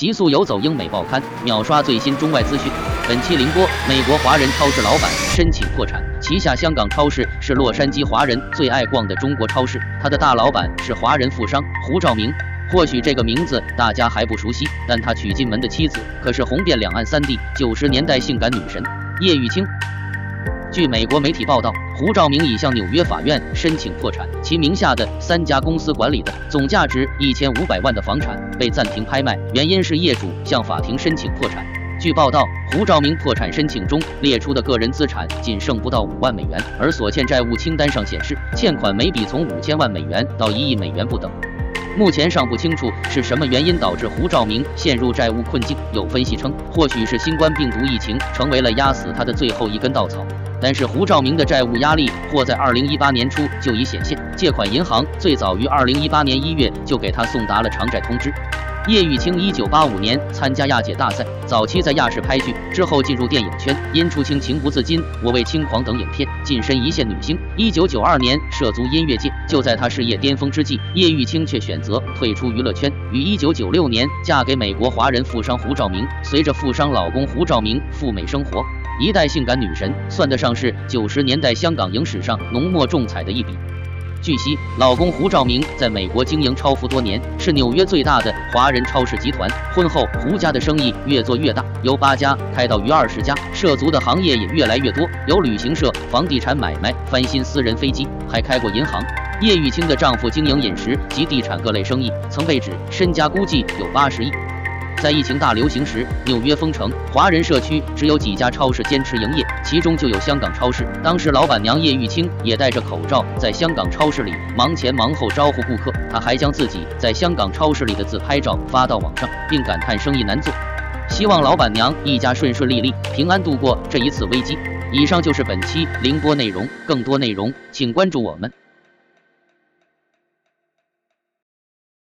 极速游走英美报刊，秒刷最新中外资讯。本期凌播：美国华人超市老板申请破产，旗下香港超市是洛杉矶华人最爱逛的中国超市，他的大老板是华人富商胡兆明。或许这个名字大家还不熟悉，但他娶进门的妻子可是红遍两岸三地九十年代性感女神叶玉卿。据美国媒体报道，胡兆明已向纽约法院申请破产，其名下的三家公司管理的总价值一千五百万的房产被暂停拍卖，原因是业主向法庭申请破产。据报道，胡兆明破产申请中列出的个人资产仅剩不到五万美元，而所欠债务清单上显示，欠款每笔从五千万美元到一亿美元不等。目前尚不清楚是什么原因导致胡兆明陷入债务困境。有分析称，或许是新冠病毒疫情成为了压死他的最后一根稻草。但是胡兆明的债务压力或在二零一八年初就已显现，借款银行最早于二零一八年一月就给他送达了偿债通知。叶玉卿一九八五年参加亚姐大赛，早期在亚视拍剧，之后进入电影圈，因出清《情不自禁》《我为轻狂》等影片晋升一线女星。一九九二年涉足音乐界，就在她事业巅峰之际，叶玉卿却选择退出娱乐圈，于一九九六年嫁给美国华人富商胡兆明。随着富商老公胡兆明赴美生活，一代性感女神算得上是九十年代香港影史上浓墨重彩的一笔。据悉，老公胡兆明在美国经营超服多年，是纽约最大的华人超市集团。婚后，胡家的生意越做越大，由八家开到逾二十家，涉足的行业也越来越多，有旅行社、房地产买卖、翻新私人飞机，还开过银行。叶玉卿的丈夫经营饮食及地产各类生意，曾被指身家估计有八十亿。在疫情大流行时，纽约封城，华人社区只有几家超市坚持营业，其中就有香港超市。当时老板娘叶玉卿也戴着口罩在香港超市里忙前忙后招呼顾客，她还将自己在香港超市里的自拍照发到网上，并感叹生意难做，希望老板娘一家顺顺利利、平安度过这一次危机。以上就是本期凌波内容，更多内容请关注我们。